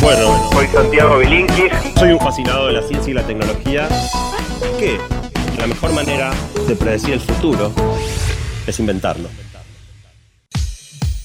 Bueno, Soy Santiago Bilinkis. soy un fascinado de la ciencia y la tecnología. Que la mejor manera de predecir el futuro es inventarlo.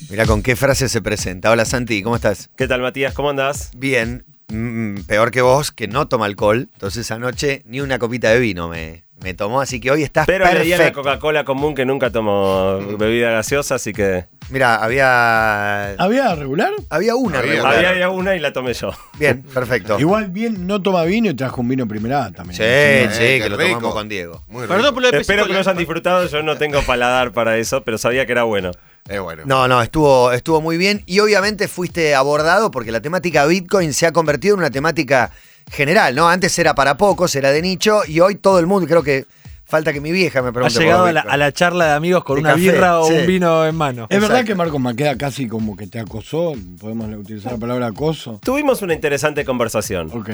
Mira con qué frase se presenta. Hola Santi, ¿cómo estás? ¿Qué tal, Matías? ¿Cómo andás? Bien, mm, peor que vos, que no toma alcohol. Entonces anoche ni una copita de vino me, me tomó, así que hoy estás Pero le di a la perfecto. Coca-Cola común que nunca tomo bebida gaseosa, así que Mira, había ¿Había regular? había una Había- regular. había, había una y la tomé yo. Bien, perfecto. Igual bien no toma vino y trajo un vino primera A también. Sí, sí, que lo rico. tomamos con Diego. Muy rico. Perdón por lo de Espero que lo Pesicola. hayan disfrutado, yo no tengo paladar para eso, pero sabía que era bueno. Eh, bueno. No, no, estuvo, estuvo muy bien y obviamente fuiste abordado porque la temática Bitcoin se ha convertido en una temática general, ¿no? Antes era para pocos, era de nicho y hoy todo el mundo, creo que falta que mi vieja me Ha pregunte. por llegado a la, Bitcoin. a la charla de amigos con De una café, birra o sí. un vino en mano. ¿Es verdad que Marcos Maqueda casi como que te acosó? ¿Podemos utilizar la palabra acoso? Tuvimos una interesante conversación. Ok,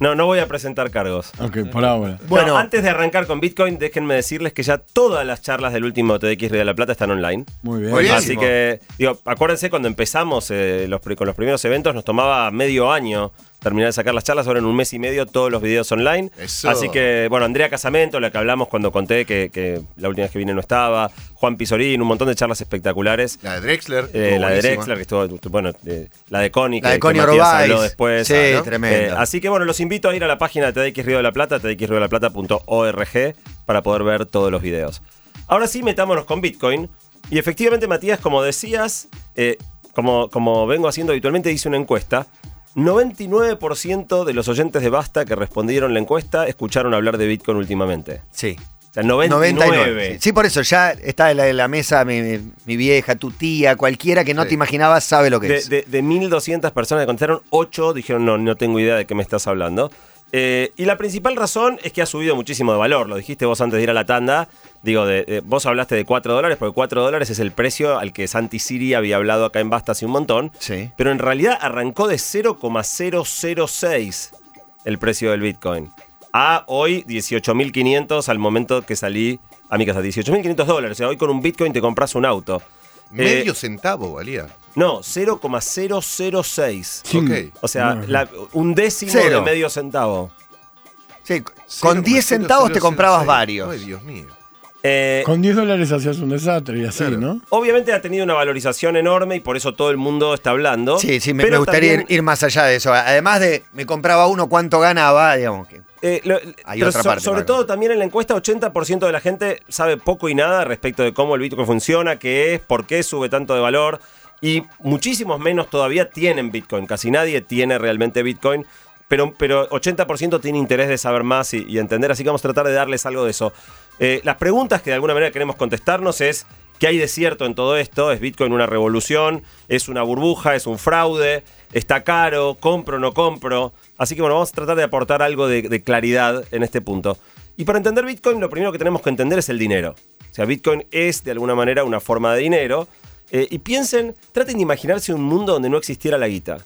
No, no voy a presentar cargos. ok, por ahora. Bueno. No, antes de arrancar con Bitcoin, déjenme decirles que ya todas las charlas del último TDX Río de la Plata están online. Muy bien. Muy bien. Así que, digo, acuérdense cuando empezamos eh, los, con los primeros eventos, nos tomaba medio año terminar de sacar las charlas, ahora en un mes y medio todos los videos online. Eso. Así que, bueno, Andrea Casamento, la que hablamos cuando conté que, que la última vez que vine no estaba, Juan Pisorín, un montón de charlas espectaculares. La de Drexler. Eh, la de. Drexler, que estuvo, bueno, eh, la de Connie, La que, de Connie que Orobais. habló después. Sí, ¿no? tremendo. Eh, así que bueno, los invito a ir a la página de TX Río de la Plata, txriodelplata.org, para poder ver todos los videos. Ahora sí, metámonos con Bitcoin. Y efectivamente, Matías, como decías, eh, como, como vengo haciendo habitualmente, hice una encuesta. 99% de los oyentes de Basta que respondieron la encuesta escucharon hablar de Bitcoin últimamente. Sí. O sea, 99. Sí. Sí, por eso ya está en la, en la mesa mi, mi- mi vieja, tu tía, cualquiera que no Sí. te imaginabas sabe lo que De, es. de, de 1.200 personas que contestaron, 8 dijeron, no, no tengo idea de qué me estás hablando. Eh, y la principal razón es que ha subido muchísimo de valor. Lo dijiste vos antes de ir a la tanda. Digo, de, de- vos hablaste de 4 dólares, porque 4 dólares es el precio al que Santi Siri había hablado acá en Basta hace un montón. Sí. Pero en realidad arrancó de 0,006 el precio del Bitcoin. A hoy 18.500 al momento que salí a mi casa. 18.500 dólares. O sea, hoy con un Bitcoin te compras un auto. Medio Eh, centavo valía. no, 0,006. Sí. Ok. O sea, No, la- un décimo Cero. de medio centavo. Sí, con 10 centavos te comprabas varios. Ay, Dios mío. Eh, Con 10 dólares hacías un desastre y así, Claro. ¿no? obviamente ha tenido una valorización enorme y por eso todo el mundo está hablando. Sí, sí, me, Pero me gustaría también, ir, ir más allá de eso. Además de me compraba uno, cuánto ganaba, digamos que. eh, lo- Hay pero otra so- parte sobre todo también en la encuesta 80% de la gente sabe poco y nada respecto de cómo el Bitcoin funciona, qué es, por qué sube tanto de valor. Y muchísimos menos todavía tienen Bitcoin. Casi nadie tiene realmente Bitcoin. Pero, pero 80% tiene interés de saber más y, entender, así que vamos a tratar de darles algo de eso. Eh, las preguntas que de alguna manera queremos contestarnos es, ¿qué hay de cierto en todo esto? ¿Es Bitcoin una revolución? ¿Es una burbuja? ¿Es un fraude? ¿Está caro? ¿Compro o no compro? Así que bueno, vamos a tratar de aportar algo de, de claridad en este punto. Y para entender Bitcoin, lo primero que tenemos que entender es el dinero. O sea, Bitcoin es de alguna manera una forma de dinero. Eh, y piensen, traten de imaginarse un mundo donde no existiera la guita.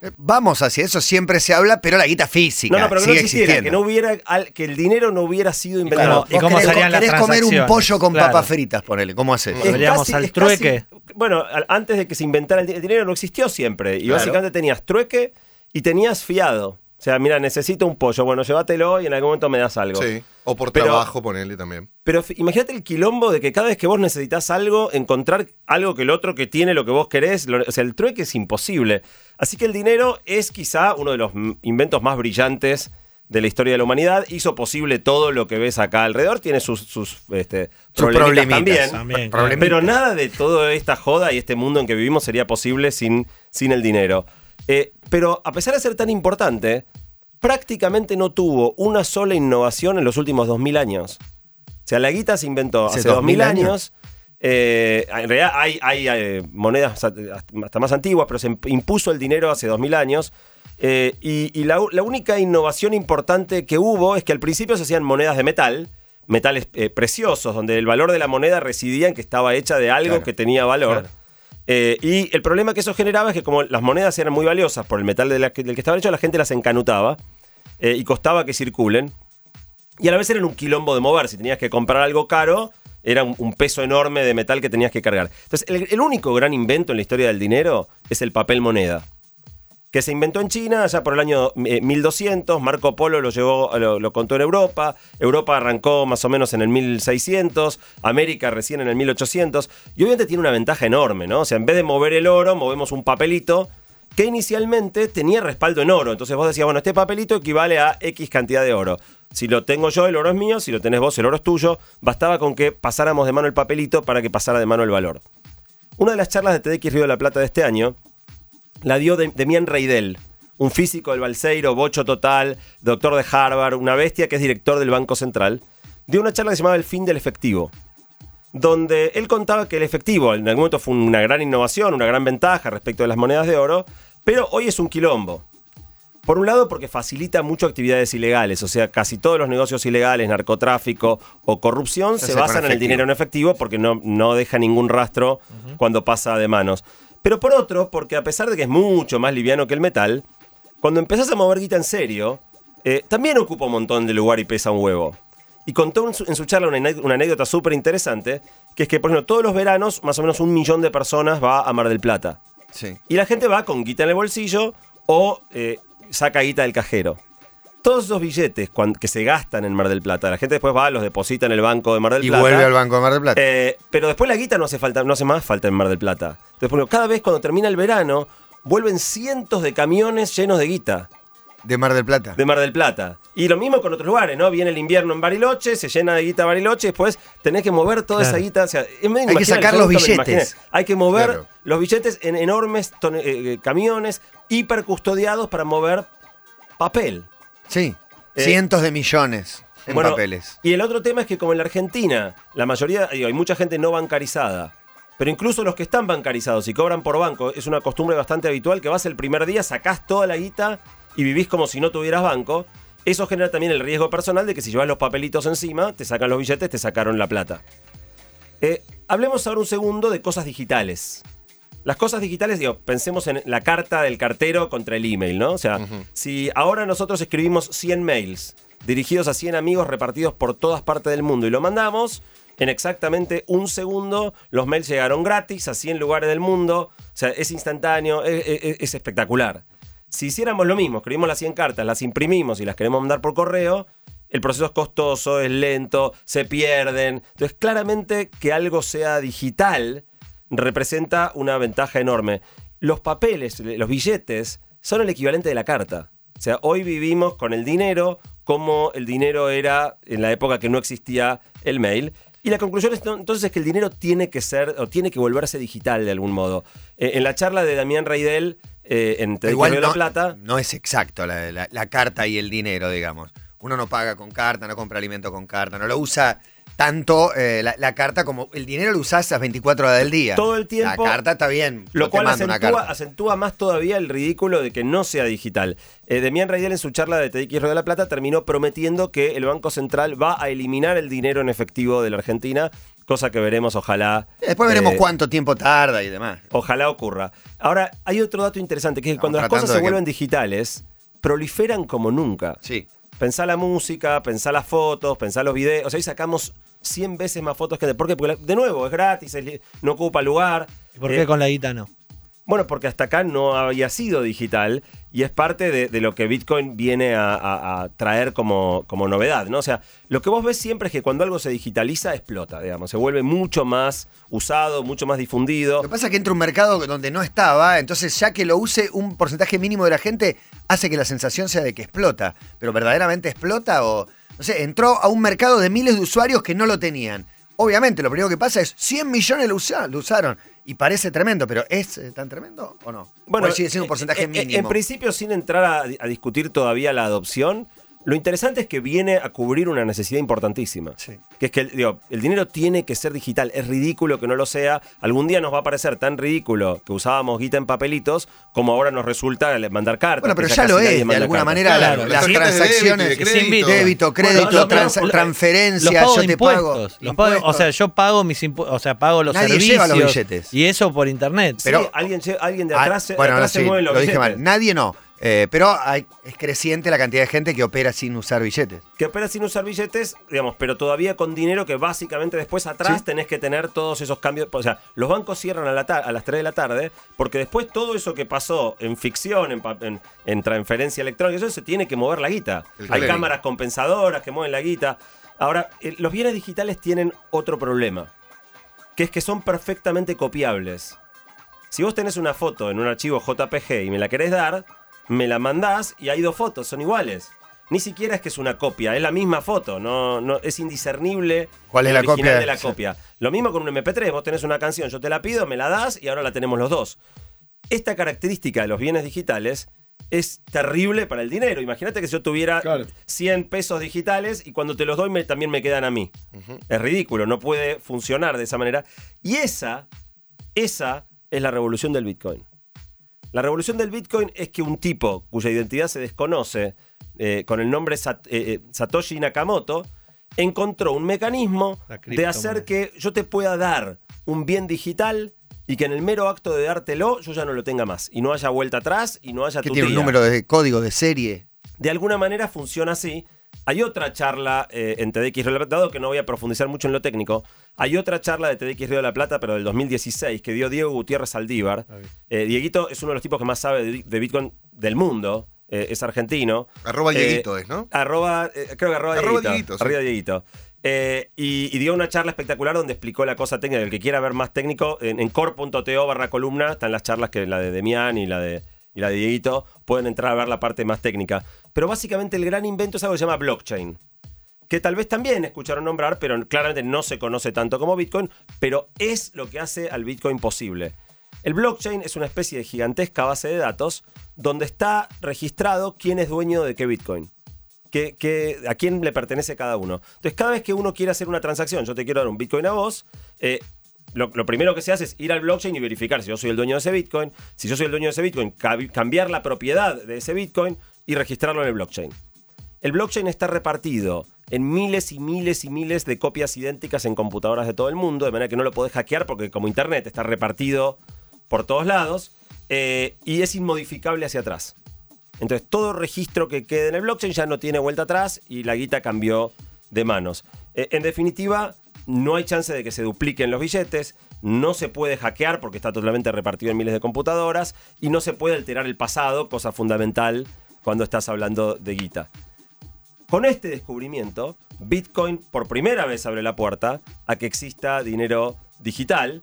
Eh, Vamos hacia eso, siempre se habla, pero la guita física. No, no, pero que no existiera, que no hubiera, al- que el dinero no hubiera sido inventado. Claro, ¿y cómo querés, serían las querés comer un pollo con Claro. papas fritas, ponele. ¿Cómo haces? Es Volveríamos al es trueque. bueno, al- antes de que se inventara el, di- el dinero no existió siempre. Y Claro. básicamente tenías trueque y tenías fiado. O sea, mira, necesito un pollo. Bueno, llévatelo y en algún momento me das algo. Sí. O por Pero- trabajo, ponerle también. Pero imagínate el quilombo de que cada vez que vos necesitas algo, encontrar algo que el otro que tiene lo que vos querés. lo- o sea, el trueque es imposible. Así que el dinero es quizá uno de los inventos más brillantes de la historia de la humanidad. Hizo posible todo lo que ves acá alrededor. Tiene sus, sus, este, Sus problemitas problemitas. también. También. Pero nada de toda esta joda y este mundo en que vivimos sería posible sin, sin el dinero. Eh, pero a pesar de ser tan importante, prácticamente no tuvo una sola innovación en los últimos 2000 años. O sea, la guita se inventó ¿Hace hace 2000 2000 años. Eh, en realidad hay, hay, eh, monedas hasta más antiguas, pero se impuso el dinero hace 2000 años. Eh, y y la, única innovación importante que hubo es que al principio se hacían monedas de metal, metales eh, preciosos, donde el valor de la moneda residía en que estaba hecha de algo Claro. que tenía valor. Claro. Eh, y el problema que eso generaba es que como las monedas eran muy valiosas por el metal de la del que estaban hechos, la gente las encanutaba eh, y costaba que circulen. Y a la vez eran un quilombo de mover. Si tenías que comprar algo caro, era un, peso enorme de metal que tenías que cargar. Entonces, el único gran invento en la historia del dinero es el papel moneda que se inventó en China ya por el año eh, 1200, Marco Polo lo llevó, lo, lo contó en Europa, Europa arrancó más o menos en el 1600, América recién en el 1800, y obviamente tiene una ventaja enorme, ¿no? O sea, en vez de mover el oro, movemos un papelito que inicialmente tenía respaldo en oro, entonces vos decías, bueno, este papelito equivale a X cantidad de oro. Si lo tengo yo, el oro es mío, si lo tenés vos, el oro es tuyo, bastaba con que pasáramos de mano el papelito para que pasara de mano el valor. Una de las charlas de TDX Río de la Plata de este año la dio de- Demian Reidel, un físico del Balseiro, bocho total, doctor de Harvard, una bestia que es director del Banco Central, dio una charla que se llamaba El fin del efectivo, donde él contaba que el efectivo en algún momento fue una gran innovación, una gran ventaja respecto de las monedas de oro, pero hoy es un quilombo. Por un lado, porque facilita mucho actividades ilegales, o sea, casi todos los negocios ilegales, narcotráfico o corrupción, Se basan en el dinero en efectivo porque no, no deja ningún rastro cuando pasa de manos. Pero por otro, porque a pesar de que es mucho más liviano que el metal, cuando empezás a mover guita en serio, eh, también ocupa un montón de lugar y pesa un huevo. Y contó en su, en su charla una anécdota súper interesante, que es que, por ejemplo, todos los veranos, más o menos un millón de personas va a Mar del Plata. Sí. Y la gente va con guita en el bolsillo o eh, saca guita del cajero. Todos esos billetes que se gastan en Mar del Plata, la gente después va, los deposita en el banco de Mar del Y Plata. vuelve al Banco de Mar del Plata. Eh, pero después la guita no hace falta, no hace más falta en Mar del Plata. Entonces, cada vez cuando termina el verano, vuelven cientos de camiones llenos de guita de Mar del Plata. de Mar del Plata. Y lo mismo con otros lugares, ¿no? Viene el invierno en Bariloche, se llena de guita Bariloche, después tenés que mover toda esa Claro. guita. o sea, Hay que sacar los billetes. Hay que mover Claro. los billetes en enormes eh, eh, camiones hipercustodiados para mover papel. Sí. Eh, Cientos de millones en Bueno, papeles. Y el otro tema es que como en la Argentina, la mayoría, digo, hay mucha gente no bancarizada. Pero incluso los que están bancarizados y cobran por banco, es una costumbre bastante habitual que vas el primer día, sacás toda la guita y vivís como si no tuvieras banco. Eso genera también el riesgo personal de que si llevas los papelitos encima, te sacan los billetes, te sacaron la plata. Eh, hablemos ahora un segundo de cosas digitales. Las cosas digitales, digo, pensemos en la carta del cartero contra el email, ¿no? O sea, si ahora nosotros escribimos 100 mails dirigidos a 100 amigos repartidos por todas partes del mundo y lo mandamos, en exactamente un segundo los mails llegaron gratis a 100 lugares del mundo, o sea, es instantáneo, es, es- es espectacular. Si hiciéramos lo mismo, escribimos las 100 cartas, las imprimimos y las queremos mandar por correo, el proceso es costoso, es lento, se pierden. Entonces, claramente que algo sea digital representa una ventaja enorme. Los papeles, los billetes, son el equivalente de la carta. O sea, hoy vivimos con el dinero como el dinero era en la época que no existía el mail. Y la conclusión es, entonces es que el dinero tiene que ser o tiene que volverse digital de algún modo. Eh, en la charla de Damián Reidel eh, en Igual no, la Plata, no es exacto la, la- la carta y el dinero, digamos. Uno no paga con carta, no compra alimento con carta, no lo usa tanto eh, la, la carta como el dinero lo usás las 24 horas del día. Todo el tiempo. La carta está bien. Lo no cual acentúa, más todavía el ridículo de que no sea digital. Eh, Demian en su charla de TX Río de la Plata terminó prometiendo que el Banco Central va a eliminar el dinero en efectivo de la Argentina, cosa que veremos, ojalá. Después veremos eh, cuánto tiempo tarda y demás. Ojalá ocurra. Ahora, hay otro dato interesante, que es que cuando las cosas se que- vuelven digitales, proliferan como nunca. Sí. Pensá la música, pensá las fotos, pensá los videos. O sea, ahí sacamos 100 veces más fotos que de. ¿Por qué? Porque, la- de nuevo, es gratis, es no ocupa lugar. ¿Y por Eh, qué con la guita no? bueno, porque hasta acá no había sido digital y es parte de, de lo que Bitcoin viene a, a- a traer como, como novedad, ¿no? O sea, lo que vos ves siempre es que cuando algo se digitaliza, explota, digamos, se vuelve mucho más usado, mucho más difundido. Lo que pasa es que entra un mercado donde no estaba, entonces ya que lo use un porcentaje mínimo de la gente, hace que la sensación sea de que explota. Pero verdaderamente explota o. No sé, entró a un mercado de miles de usuarios que no lo tenían. Obviamente, lo primero que pasa es 100 millones lo, usa- lo usaron. Y parece tremendo, pero ¿es eh, tan tremendo o no? Bueno, o sigue siendo un eh, porcentaje eh, mínimo. En principio, sin entrar a, a discutir todavía la adopción, lo interesante es que viene a cubrir una necesidad importantísima. Sí. Que es que el, digo, el dinero tiene que ser digital. Es ridículo que no lo sea. Algún día nos va a parecer tan ridículo que usábamos guita en papelitos como ahora nos resulta mandar cartas. Bueno, pero ya lo es, de alguna cartas. manera, Claro, las las tarjetas de transacciones, débito crédito. débito, crédito, Bueno, yo- trans- yo- te pago. impuestos. Los pago- o sea, yo pago mis impuestos, o sea, pago los Nadie servicios. lleva los billetes. Y eso por internet. Sí, Pero- alguien, lle- alguien de Ah, atrás, se- bueno, atrás se sí, mueve los lo dije billetes. mal. Nadie no. Eh, pero hay- es creciente la cantidad de gente que opera sin usar billetes. que opera sin usar billetes, digamos, pero todavía con dinero que básicamente después atrás Sí. tenés que tener todos esos cambios. O sea, los bancos cierran a, la ta- a las 3 de la tarde porque después todo eso que pasó en ficción, en, pa- en- en transferencia electrónica, eso se tiene que mover la guita. El Hay cámaras compensadoras que mueven la guita. Ahora, eh, los bienes digitales tienen otro problema, que es que son perfectamente copiables. Si vos tenés una foto en un archivo JPG y me la querés dar, me la mandás y hay dos fotos, son iguales. Ni siquiera es que es una copia, es la misma foto, no, no, es indiscernible ¿Cuál es el la original copia? de la Sí. copia. Lo mismo con un MP3, vos tenés una canción, yo te la pido, me la das y ahora la tenemos los dos. Esta característica de los bienes digitales es terrible para el dinero. Imagínate que si yo tuviera Claro. 100 pesos digitales y cuando te los doy me- también me quedan a mí. Es ridículo, no puede funcionar de esa manera. Y esa, esa es la revolución del Bitcoin. La revolución del Bitcoin es que un tipo cuya identidad se desconoce, eh, con el nombre Sat- eh, eh, Satoshi Nakamoto, encontró un mecanismo de hacer que yo te pueda dar un bien digital y que en el mero acto de dártelo yo ya no lo tenga más y no haya vuelta atrás y no haya Que tiene un número de código de serie. De alguna manera funciona así. Hay otra charla eh, en TDX Río de la Plata, dado que no voy a profundizar mucho en lo técnico, hay otra charla de TDX Río de la Plata, pero del 2016, que dio Diego Gutiérrez Aldívar. Eh, Dieguito es uno de los tipos que más sabe de, de Bitcoin del mundo, eh, es argentino. Arroba Eh, Dieguito es, ¿no? Arroba, eh, creo que arroba, Arroba Dieguito. Dieguito, sí. Arriba Dieguito. Eh, y, y dio una charla espectacular donde explicó la cosa técnica. El que quiera ver más técnico, en, en core.to barra columna están las charlas que la de Demian y la de, y la de Dieguito. Pueden entrar a ver la parte más técnica. Pero básicamente el gran invento es algo que se llama blockchain. Que tal vez también escucharon nombrar, pero claramente no se conoce tanto como Bitcoin, pero es lo que hace al Bitcoin posible. El blockchain es una especie de gigantesca base de datos donde está registrado quién es dueño de qué Bitcoin. Que, a quién le pertenece cada uno. Entonces, cada vez que uno quiere hacer una transacción, yo te quiero dar un Bitcoin a vos, eh, lo, primero que se hace es ir al blockchain y verificar si yo soy el dueño de ese Bitcoin. Si yo soy el dueño de ese Bitcoin, cambiar la propiedad de ese Bitcoin y registrarlo en el blockchain. El blockchain está repartido en miles y miles y miles de copias idénticas en computadoras de todo el mundo, de manera que no lo podés hackear porque como Internet está repartido por todos lados eh, y es inmodificable hacia atrás. Entonces todo registro que quede en el blockchain ya no tiene vuelta atrás y la guita cambió de manos. Eh, en definitiva, no hay chance de que se dupliquen los billetes, no se puede hackear porque está totalmente repartido en miles de computadoras y no se puede alterar el pasado, cosa fundamental cuando estás hablando de guita. Con este descubrimiento, Bitcoin por primera vez abre la puerta a que exista dinero digital,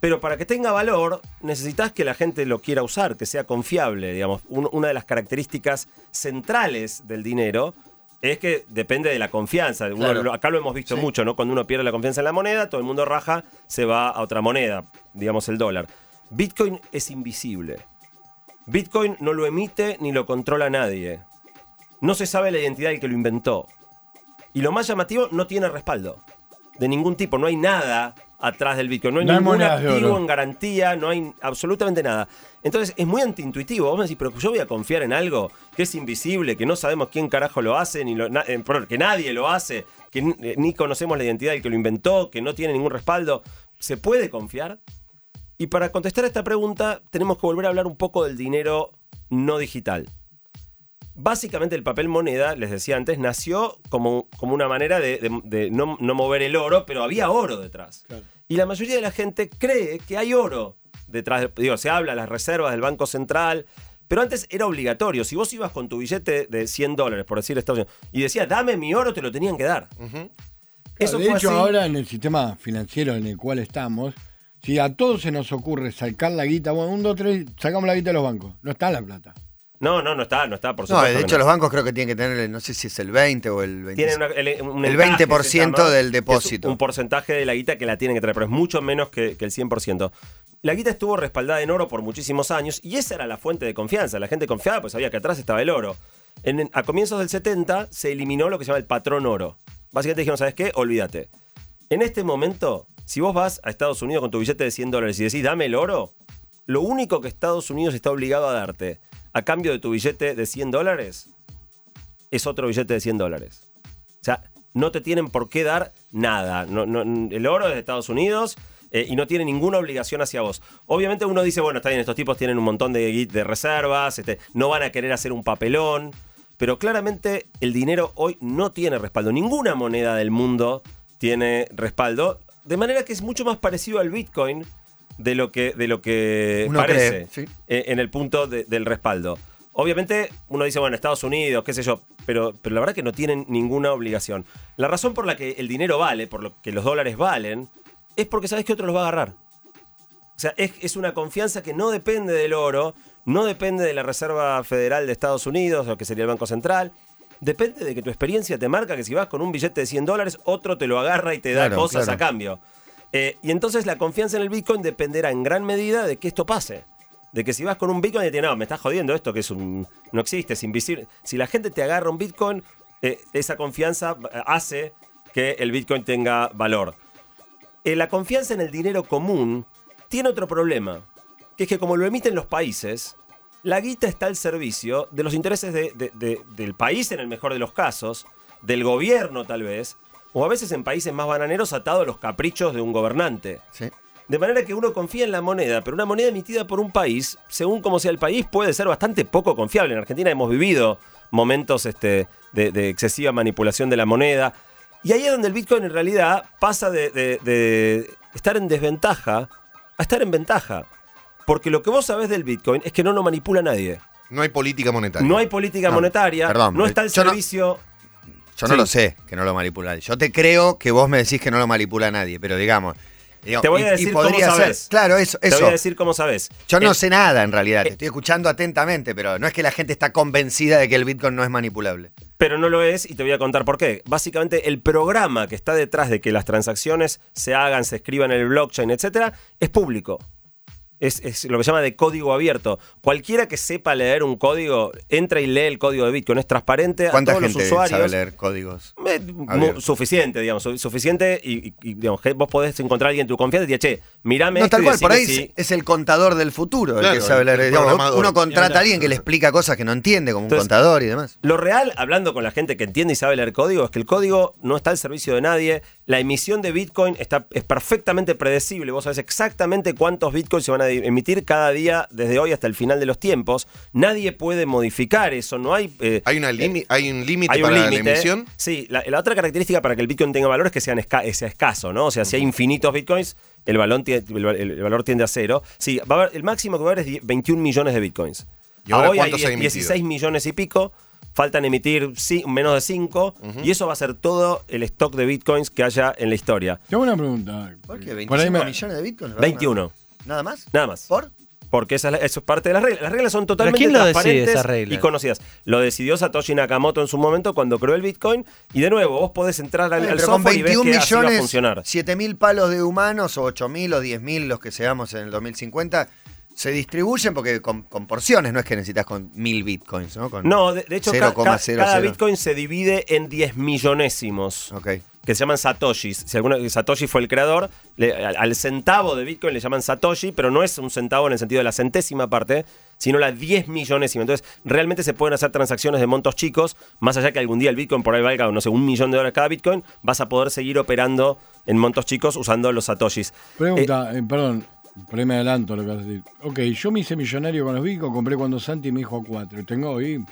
pero para que tenga valor necesitas que la gente lo quiera usar, que sea confiable, digamos. Un- una de las características centrales del dinero es que depende de la confianza. Uno Claro. lo- acá lo hemos visto Sí. mucho, ¿no? Cuando uno pierde la confianza en la moneda, todo el mundo raja, se va a otra moneda, digamos el dólar. Bitcoin es invisible. Bitcoin no lo emite ni lo controla nadie. No se sabe la identidad del que lo inventó. Y lo más llamativo, no tiene respaldo. De ningún tipo. No hay nada atrás del Bitcoin. No hay No ningún activo en garantía. No hay absolutamente nada. Entonces es muy antiintuitivo. Vos me decís, pero yo voy a confiar en algo que es invisible, que no sabemos quién carajo lo hace, ni lo- na- eh, perdón, que nadie lo hace, que ni, eh, ni conocemos la identidad del que lo inventó, que no tiene ningún respaldo. ¿Se puede confiar? Y para contestar a esta pregunta, tenemos que volver a hablar un poco del dinero no digital. Básicamente el papel moneda, les decía antes, nació como, como una manera de, de- de no, no mover el oro, pero había oro detrás. Claro. Y la mayoría de la gente cree que hay oro detrás. de- digo, se habla de las reservas del Banco Central, pero antes era obligatorio. Si vos ibas con tu billete de 100 dólares, por decir Estados Unidos, y decías, dame mi oro, te lo tenían que dar. Eso de hecho, así. ahora en el sistema financiero en el cual estamos, si a todos se nos ocurre sacar la guita, bueno, un, dos, tres, sacamos la guita de los bancos. No está la plata. No, no, no está, no está, por No, supuesto. de que hecho no. los bancos creo que tienen que tener, no sé si es el 20 o el 20. Tienen una- el, un El encaje, 20% se llama, del depósito. Un porcentaje de la guita que la tienen que traer, pero es mucho menos que, que el 100%. La guita estuvo respaldada en oro por muchísimos años y esa era la fuente de confianza. La gente confiaba, pues sabía que atrás estaba el oro. En- a comienzos del 70 se eliminó lo que se llama el patrón oro. Básicamente dijeron, ¿sabes qué? Olvídate. En este momento, si vos vas a Estados Unidos con tu billete de 100 dólares y decís, dame el oro, lo único que Estados Unidos está obligado a darte a cambio de tu billete de 100 dólares es otro billete de 100 dólares. O sea, no te tienen por qué dar nada. El oro es de Estados Unidos eh, y no tiene ninguna obligación hacia vos. Obviamente uno dice, bueno, está bien, estos tipos tienen un montón de, de reservas, este, no van a querer hacer un papelón, pero claramente el dinero hoy no tiene respaldo. Ninguna moneda del mundo tiene respaldo, de manera que es mucho más parecido al Bitcoin de lo que, de lo que Uno parece cree, sí. eh, en el punto de- del respaldo. Obviamente uno dice, bueno, Estados Unidos, qué sé yo, pero, pero la verdad que no tienen ninguna obligación. La razón por la que el dinero vale, por lo que los dólares valen, es porque sabes que otro los va a agarrar. O sea, es, es una confianza que no depende del oro, no depende de la Reserva Federal de Estados Unidos, o que sería el Banco Central. Depende de que tu experiencia te marca que si vas con un billete de 100 dólares, otro te lo agarra y te da Claro, cosas claro. a cambio. Eh, y entonces la confianza en el Bitcoin dependerá en gran medida de que esto pase. De que si vas con un Bitcoin y te no, me estás jodiendo esto, que es un, no existe, es invisible. Si la gente te agarra un Bitcoin, eh, esa confianza eh, hace que el Bitcoin tenga valor. Eh, la confianza en el dinero común tiene otro problema, que es que como lo emiten los países, la guita está al servicio de los intereses de- de- de- del país en el mejor de los casos, del gobierno tal vez, o a veces en países más bananeros atado a los caprichos de un gobernante. Sí. De manera que uno confía en la moneda, pero una moneda emitida por un país, según como sea el país, puede ser bastante poco confiable. En Argentina hemos vivido momentos este, de, de excesiva manipulación de la moneda. Y ahí es donde el Bitcoin en realidad pasa de, de- de estar en desventaja a estar en ventaja. Porque lo que vos sabés del Bitcoin es que no lo manipula nadie. No hay política monetaria. No hay política No, monetaria, perdón, no está al yo no- servicio... Yo no lo sé que no lo manipula nadie. Yo te creo que vos me decís que no lo manipula nadie, pero digamos. Te voy a y decir cómo ser. sabés. Claro, eso. Te eso. voy a decir cómo sabés. Yo no El- sé nada en realidad, te eh, estoy escuchando atentamente, pero no es que la gente está convencida de que el Bitcoin no es manipulable. Pero no lo es y te voy a contar por qué. Básicamente el programa que está detrás de que las transacciones se hagan, se escriban en el blockchain, etcétera, es público. Es, es lo que se llama de código abierto. Cualquiera que sepa leer un código, entra y lee el código de Bitcoin. Es transparente a ¿Cuánta todos gente los usuarios. sabe leer códigos? Eh, suficiente, digamos, su- suficiente y, digamos, que vos podés encontrar a alguien en tu confianza y decir, che, mirame No, esto tal y cual, por ahí si- es, el contador del futuro, el que sabe leer. Digamos, uno contrata a alguien que le explica cosas que no entiende, como un contador y demás. Lo real, hablando con la gente que entiende y sabe leer código, es que el código no está al servicio de nadie. La emisión de Bitcoin está, es perfectamente predecible. Vos sabés exactamente cuántos Bitcoins se van a emitir cada día desde hoy hasta el final de los tiempos. Nadie puede modificar eso. No hay. eh, Hay, una limi- hay un límite hay un para la emisión. Sí, la, la otra característica para que el Bitcoin tenga valor es que sean esca- sea escaso, ¿no? O sea, si hay infinitos Bitcoins, el, valor tie- el, val- el valor tiende a cero. Sí, va a haber, el máximo que va a haber es die- 21 millones de Bitcoins. ¿Y ahora hoy hay hay emitidos? 16 millones y pico. Faltan emitir sí, menos de 5. Y eso va a ser todo el stock de Bitcoins que haya en la historia. Tengo una pregunta. ¿Por qué? Por ahí ¿25 me- millones de Bitcoin? 21. ¿Nada más? Nada más. ¿Por? Porque esa eso es parte de las reglas. Las reglas son totalmente quién lo transparentes y conocidas. Lo decidió Satoshi Nakamoto en su momento cuando creó el Bitcoin. Y de nuevo, vos podés entrar al, Bueno, al pero con software y ves 21 que así va a millones, funcionar. 7 mil palos de humanos, o 8 mil o 10 mil los que seamos en el 2050, se distribuyen porque con, con porciones, no es que necesitas con mil bitcoins, ¿no? Con No, de, de hecho, ca- ca- 0,00. cada Bitcoin se divide en 10 millonésimos. Ok. Que se llaman Satoshis. Si alguno, Satoshi fue el creador, le- al, al centavo de Bitcoin le llaman Satoshi, pero no es un centavo en el sentido de la centésima parte, sino la 10 millonésima. Entonces, realmente se pueden hacer transacciones de montos chicos, más allá que algún día el Bitcoin por ahí valga, no sé, un millón de dólares cada Bitcoin, vas a poder seguir operando en montos chicos usando los Satoshis. Pregunta, eh, perdón, ahí me adelanto lo que vas a decir. Ok, yo me hice millonario con los Bitcoin, compré cuando Santi me dijo 4. Tengo hoy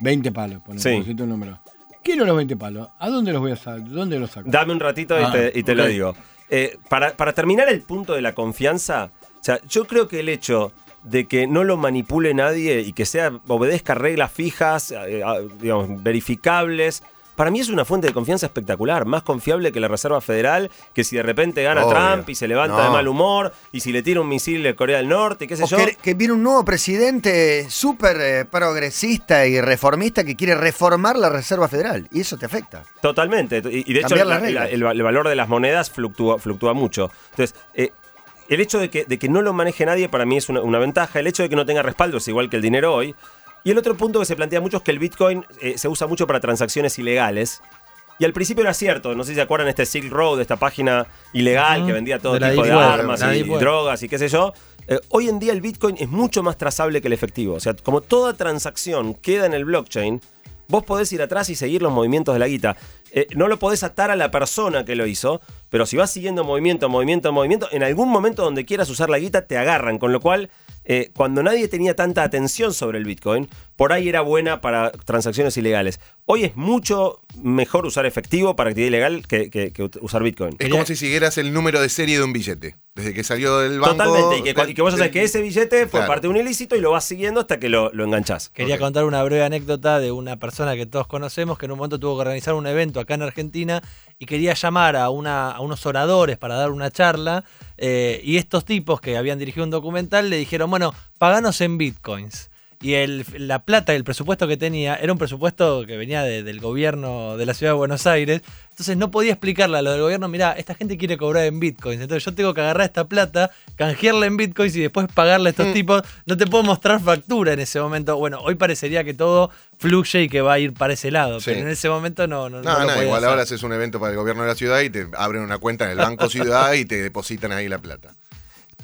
20 palos, por Sí. un número. Quiero los 20 palos. ¿A dónde los voy a sacar? ¿Dónde los saco? Dame un ratito y Ah, te, y te lo digo. Eh, para, para terminar el punto de la confianza, o sea, yo creo que el hecho de que no lo manipule nadie y que sea obedezca reglas fijas, eh, ah, digamos, verificables, para mí es una fuente de confianza espectacular, más confiable que la Reserva Federal, que si de repente gana Obvio. Trump y se levanta No. de mal humor, y si le tira un misil de Corea del Norte, y qué sé O yo. que, que viene un nuevo presidente súper eh, progresista y reformista que quiere reformar la Reserva Federal. Y eso te afecta. Totalmente. Y, y de hecho, Cambiar las la- reglas. la- el, va- el valor de las monedas fluctúa, fluctúa mucho. Entonces, eh, el hecho de que, de que no lo maneje nadie para mí es una, una ventaja. El hecho de que no tenga respaldo es igual que el dinero hoy. Y el otro punto que se plantea mucho es que el Bitcoin eh, se usa mucho para transacciones ilegales. Y al principio era cierto, no sé si se acuerdan este Silk Road, esta página ilegal que vendía todo De tipo de Web, armas y, drogas y qué sé yo. Eh, hoy en día el Bitcoin es mucho más trazable que el efectivo. O sea, como toda transacción queda en el blockchain, vos podés ir atrás y seguir los movimientos de la guita. Eh, no lo podés atar a la persona que lo hizo, pero si vas siguiendo movimiento, movimiento, movimiento, en algún momento donde quieras usar la guita te agarran, con lo cual eh, cuando nadie tenía tanta atención sobre el Bitcoin, por ahí era buena para transacciones ilegales. Hoy es mucho mejor usar efectivo para actividad ilegal que, que- que ut- usar Bitcoin. Es como si siguieras el número de serie de un billete. Desde que salió del banco. Totalmente, y que, del- y que vos sabés que ese billete fue Claro. parte de un ilícito y lo vas siguiendo hasta que lo, lo enganchás. Quería contar una breve anécdota de una persona que todos conocemos que en un momento tuvo que organizar un evento acá en Argentina y quería llamar a, unos oradores para dar una charla eh, y estos tipos que habían dirigido un documental le dijeron, bueno, paganos en bitcoins. Y el, la plata el presupuesto que tenía era un presupuesto que venía de- del gobierno de la ciudad de Buenos Aires. Entonces no podía explicarle a lo del gobierno, mirá, esta gente quiere cobrar en bitcoins. Entonces yo tengo que agarrar esta plata, canjearla en bitcoins y después pagarle a estos tipos. No te puedo mostrar factura en ese momento. Bueno, hoy parecería que todo fluye y que va a ir para ese lado. Sí. Pero en ese momento no, no, No, igual hacer. ahora haces un evento para el gobierno de la ciudad y te abren una cuenta en el Banco Ciudad y te depositan ahí la plata.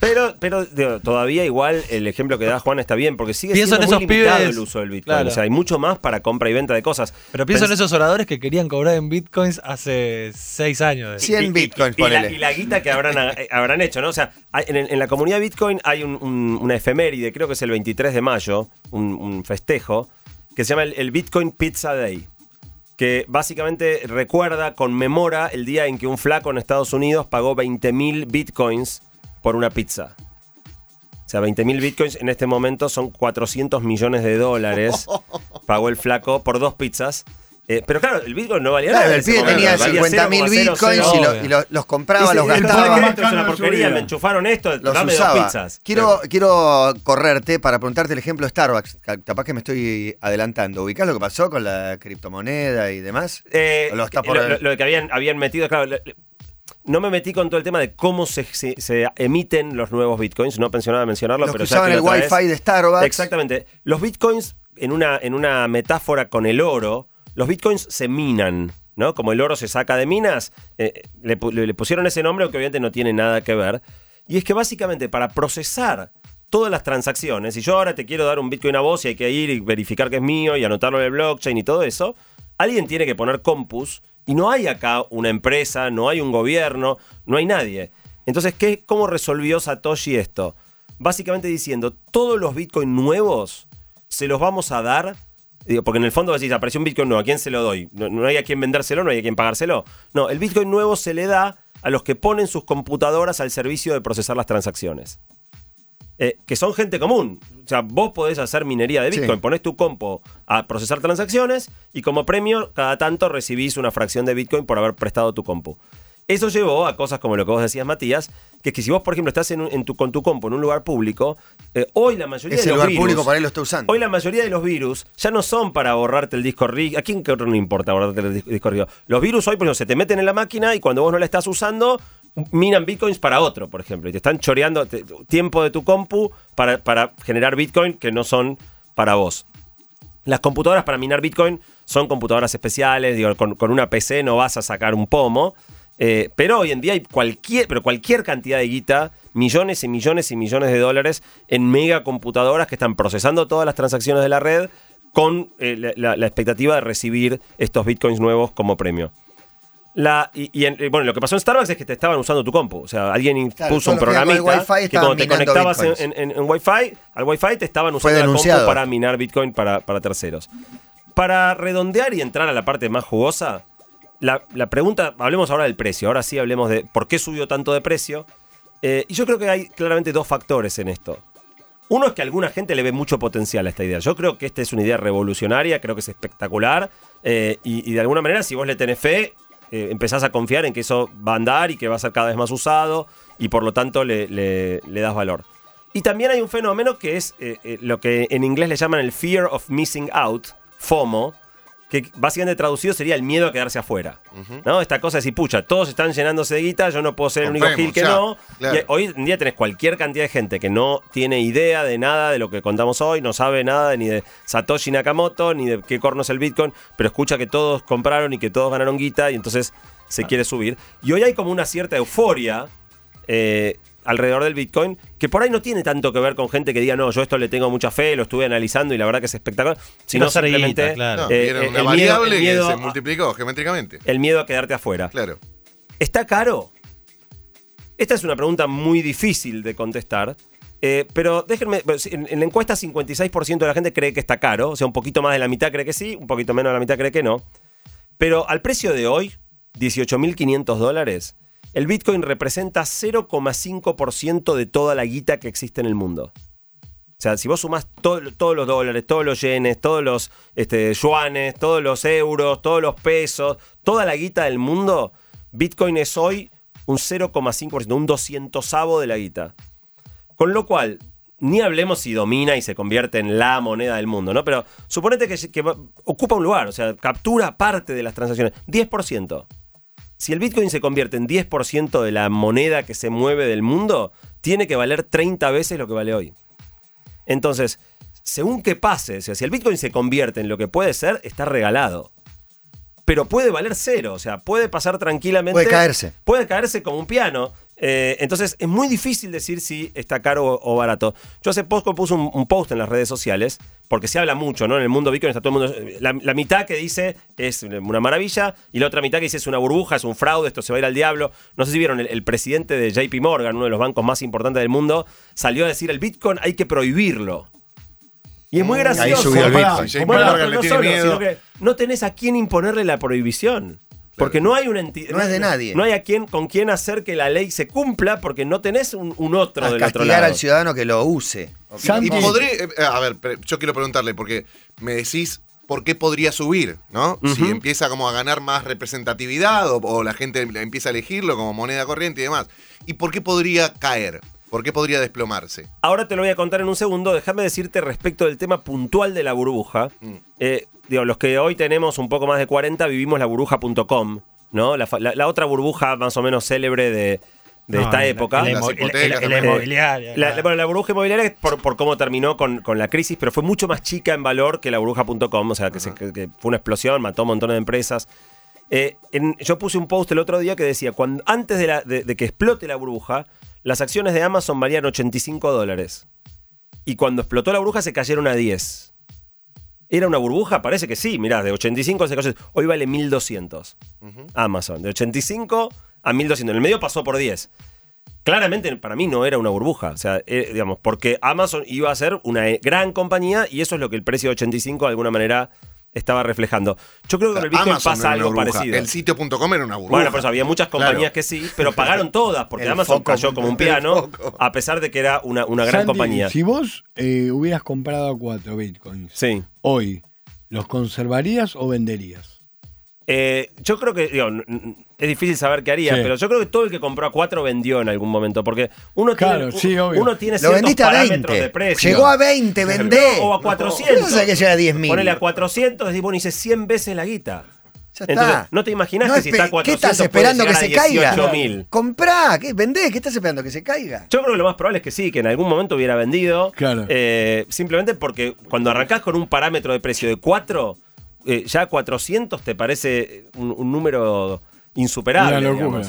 Pero, pero digo, todavía igual el ejemplo que da Juan está bien, porque sigue Pienso siendo en muy esos limitado pibes- el uso del Bitcoin. claro. O sea, hay mucho más para compra y venta de cosas. Pero pienso en esos oradores que querían cobrar en bitcoins hace seis años. 100 y- y- bitcoins, y, la, y la guita que habrán, eh, habrán hecho, ¿no? O sea, hay- en, en la comunidad Bitcoin hay un- un- una efeméride, creo que es el 23 de mayo, un, un festejo, que se llama el, el Bitcoin Pizza Day. Que básicamente recuerda, conmemora el día en que un flaco en Estados Unidos pagó 20.000 bitcoins por una pizza. O sea, 20.000 bitcoins en este momento son 400 millones de dólares. Pagó el flaco por dos pizzas. Eh, pero claro, el bitcoin no valía Claro, nada. el pibe tenía valía 50 mil 0,00. bitcoins y, lo- y lo- los compraba, Dice, los "El gastaba. esto es una porquería, vida". me enchufaron esto, los dame usaba. dos pizzas. Quiero, quiero correrte para preguntarte el ejemplo de Starbucks. Ca- Capaz que me estoy adelantando. ¿Ubicás lo que pasó con la criptomoneda y demás? Eh, ¿O lo está por- lo, lo- lo que habían, habían metido, claro, le- le- no me metí con todo el tema de cómo se, se- se emiten los nuevos bitcoins, no mencionaba mencionarlo, Los pero que ya usaban que el wifi de Starbucks. Exactamente. Los bitcoins, en una, en una metáfora con el oro, los bitcoins se minan, ¿no? Como el oro se saca de minas, eh, le, pu- le- le pusieron ese nombre, aunque obviamente no tiene nada que ver. Y es que básicamente para procesar todas las transacciones, si yo ahora te quiero dar un bitcoin a vos y hay que ir y verificar que es mío y anotarlo en el blockchain y todo eso, alguien tiene que poner compus y no hay acá una empresa, no hay un gobierno, no hay nadie. Entonces, ¿qué, ¿cómo resolvió Satoshi esto? Básicamente diciendo, todos los bitcoin nuevos se los vamos a dar. Porque en el fondo decís, apareció un Bitcoin nuevo, ¿a quién se lo doy? No, no hay a quién vendérselo, no hay a quién pagárselo. No, el Bitcoin nuevo se le da a los que ponen sus computadoras al servicio de procesar las transacciones. Eh, que son gente común. O sea, vos podés hacer minería de Sí. Bitcoin, ponés tu compo a procesar transacciones y como premio cada tanto recibís una fracción de Bitcoin por haber prestado tu compu. Eso llevó a cosas como lo que vos decías, Matías, que es que si vos, por ejemplo, estás en tu, con tu compu en un lugar público, eh, hoy la mayoría Ese de los lugar virus, público para él lo está usando. Hoy la mayoría de los virus ya no son para borrarte el disco rígido. ¿A quién que otro no importa borrarte el dis- disco rígido? Los virus hoy, por ejemplo, se te meten en la máquina y cuando vos no la estás usando, minan bitcoins para otro, por ejemplo. Y te están choreando tiempo de tu compu para, para generar bitcoin que no son para vos. Las computadoras para minar Bitcoin son computadoras especiales, digo, con, una PC no vas a sacar un pomo. eh, pero hoy en día hay cualquier, pero cualquier cantidad de guita, millones y millones y millones de dólares en megacomputadoras que están procesando todas las transacciones de la red con eh, la expectativa de recibir estos bitcoins nuevos como premio. La, y, y en- eh, bueno, lo que pasó en Starbucks es que te estaban usando tu compu. O sea, alguien Claro, puso un que programita que cuando te conectabas en, Wi-Fi, al Wi-Fi te estaban usando la compu para minar Bitcoin para, para terceros. Para redondear y entrar a la parte más jugosa, la, la pregunta, hablemos ahora del precio, ahora sí hablemos de por qué subió tanto de precio. Eh, y yo creo que hay claramente dos factores en esto. Uno es que a alguna gente le ve mucho potencial a esta idea. Yo creo que esta es una idea revolucionaria, creo que es espectacular. eh, y, y de alguna manera, si vos le tenés fe, eh, empezás a confiar en que eso va a andar y que va a ser cada vez más usado y por lo tanto le, le- das valor. Y también hay un fenómeno que es eh, eh, lo que en inglés le llaman el fear of missing out, FOMO, que básicamente traducido sería el miedo a quedarse afuera. ¿no? Esta cosa de decir, pucha, todos están llenándose de guita, yo no puedo ser el único gil que ya, no. claro. Y hoy en día tenés cualquier cantidad de gente que no tiene idea de nada de lo que contamos hoy, no sabe nada ni de Satoshi Nakamoto, ni de qué corno es el Bitcoin, pero escucha que todos compraron y que todos ganaron guita y entonces se quiere subir. Y hoy hay como una cierta euforia eh, alrededor del Bitcoin, que por ahí no tiene tanto que ver con gente que diga, no, yo esto le tengo mucha fe, lo estuve analizando y la verdad que es espectacular, sino guita, simplemente claro. No, eh, era eh, una el variable miedo- el miedo que se a- multiplicó geométricamente. el miedo a quedarte afuera. Claro. ¿Está caro? Esta es una pregunta muy difícil de contestar. eh, pero déjenme, en, en la encuesta 56% de la gente cree que está caro, o sea, un poquito más de la mitad cree que sí, un poquito menos de la mitad cree que no. Pero al precio de hoy, 18.500 dólares, el Bitcoin representa 0,5% de toda la guita que existe en el mundo. O sea, si vos sumás todo- todos los dólares, todos los yenes, todos los este, yuanes, todos los euros, todos los pesos, toda la guita del mundo, Bitcoin es hoy un 0,5%, un doscientosavo de la guita. Con lo cual, ni hablemos si domina y se convierte en la moneda del mundo, ¿no? Pero suponete que, ocupa un lugar, o sea, captura parte de las transacciones, 10%. Si el Bitcoin se convierte en 10% de la moneda que se mueve del mundo, tiene que valer 30 veces lo que vale hoy. Entonces, según que pase, o sea, si el Bitcoin se convierte en lo que puede ser, está regalado. Pero puede valer cero, o sea, puede pasar tranquilamente. Puede caerse. Puede caerse como un piano. Eh, entonces, es muy difícil decir si está caro o, o barato. Yo hace poco puse un, un post en las redes sociales, porque se habla mucho, ¿no? En el mundo Bitcoin está todo el mundo. La, la mitad que dice es una maravilla, y la otra mitad que dice es una burbuja, es un fraude, esto se va a ir al diablo. No sé si vieron, el, el presidente de JP Morgan, uno de los bancos más importantes del mundo, salió a decir el Bitcoin hay que prohibirlo. Y es muy Mm, gracioso. ahí subió el Bitcoin. Morgan pero le no solo, sino que no tenés a quién imponerle la prohibición. Porque no hay una entidad. No es de nadie. No hay a quién, con quién hacer que la ley se cumpla porque no tenés un, un otro A del otro lado. al ciudadano que lo use. Santi- Y podré, eh, a ver, yo quiero preguntarle, porque me decís por qué podría subir, ¿no? Si empieza como a ganar más representatividad o, o la gente empieza a elegirlo como moneda corriente y demás. ¿Y por qué podría caer? ¿Por qué podría desplomarse? Ahora te lo voy a contar en un segundo. Déjame decirte respecto del tema puntual de la burbuja. Mm. Eh, digo, los que hoy tenemos un poco más de 40 vivimos la burbuja.com, ¿no? La, fa- la- la otra burbuja más o menos célebre de, de No, esta la- época. La, inmobiliaria. La, claro. la- bueno, la burbuja inmobiliaria es por, por cómo terminó con, con la crisis, pero fue mucho más chica en valor que la burbuja.com, o sea, que, se- que- que fue una explosión, mató a un montón de empresas. Eh, en- yo puse un post el otro día que decía, cuando, antes de, la- de- de que explote la burbuja, las acciones de Amazon valían 85 dólares. Y cuando explotó la burbuja se cayeron a 10. ¿Era una burbuja? Parece que sí, mirá, de 85 se cayó. Hoy vale 1200. Amazon, de 85 a 1200. En el medio pasó por 10. Claramente para mí no era una burbuja, o sea, eh, digamos, porque Amazon iba a ser una eh, gran compañía y eso es lo que el precio de 85 de alguna manera estaba reflejando. Yo creo que con el Bitcoin Amazon pasa algo burbuja. parecido. El sitio.com era una burbuja. Bueno, por eso había muchas compañías Claro. que sí, pero pagaron todas, porque El Amazon foco- cayó como un piano, a pesar de que era una, una gran compañía. Si vos eh, hubieras comprado cuatro bitcoins Sí. hoy, ¿los conservarías o venderías? Eh, yo creo que, digo, es difícil saber qué haría, Sí. pero yo creo que todo el que compró a 4 vendió en algún momento, porque uno Claro, tiene, sí, obvio. uno tiene Lo ciertos vendiste a parámetros 20. de precio. Llegó a 20, vendé. O a 400. No sé que llega a 10.000. Ponele a 400, decís, bueno, hice 100 veces la guita. Ya Entonces, está. no te imaginás que si está a 400 ¿Qué estás esperando que se caiga? 18.000. Comprá, ¿qué? vendé, ¿qué estás esperando que se caiga? Yo creo que lo más probable es que sí, que en algún momento hubiera vendido. Claro. Eh, simplemente porque cuando arrancás con un parámetro de precio de 4, eh, ya 400 te parece un, un número insuperable. Una locura.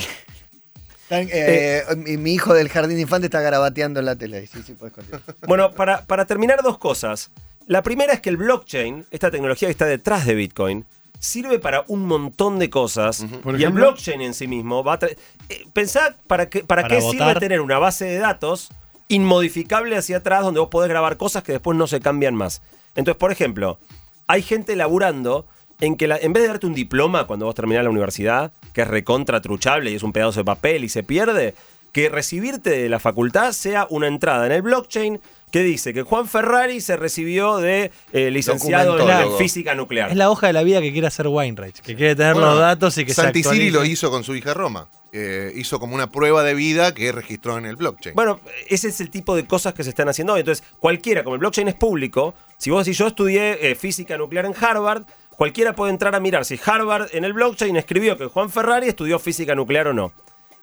Están, eh, mi, mi hijo del jardín de infante está garabateando en la tele. Sí, sí, puedes continuar. Bueno, para, para terminar, dos cosas. La primera es que el blockchain, esta tecnología que está detrás de Bitcoin, sirve para un montón de cosas. Y el blockchain en sí mismo va a traer. eh, pensá para, qué para, Para qué sirve tener una base de datos inmodificable hacia atrás donde vos podés grabar cosas que después no se cambian más. Entonces, por ejemplo, hay gente laburando en que en vez de darte un diploma cuando vos terminás la universidad, que es recontra truchable y es un pedazo de papel y se pierde, que recibirte de la facultad sea una entrada en el blockchain que dice que Juan Ferrari se recibió de eh, licenciado en física nuclear. Es la hoja de la vida que quiere hacer Weinreich, que quiere tener Bueno, los datos y que Santi se lo hizo con su hija Roma. Eh, hizo como una prueba de vida que registró en el blockchain. Bueno, ese es el tipo de cosas que se están haciendo hoy. Entonces, cualquiera, como el blockchain es público, si vos decís yo estudié eh, física nuclear en Harvard, cualquiera puede entrar a mirar si Harvard en el blockchain escribió que Juan Ferrari estudió física nuclear o no.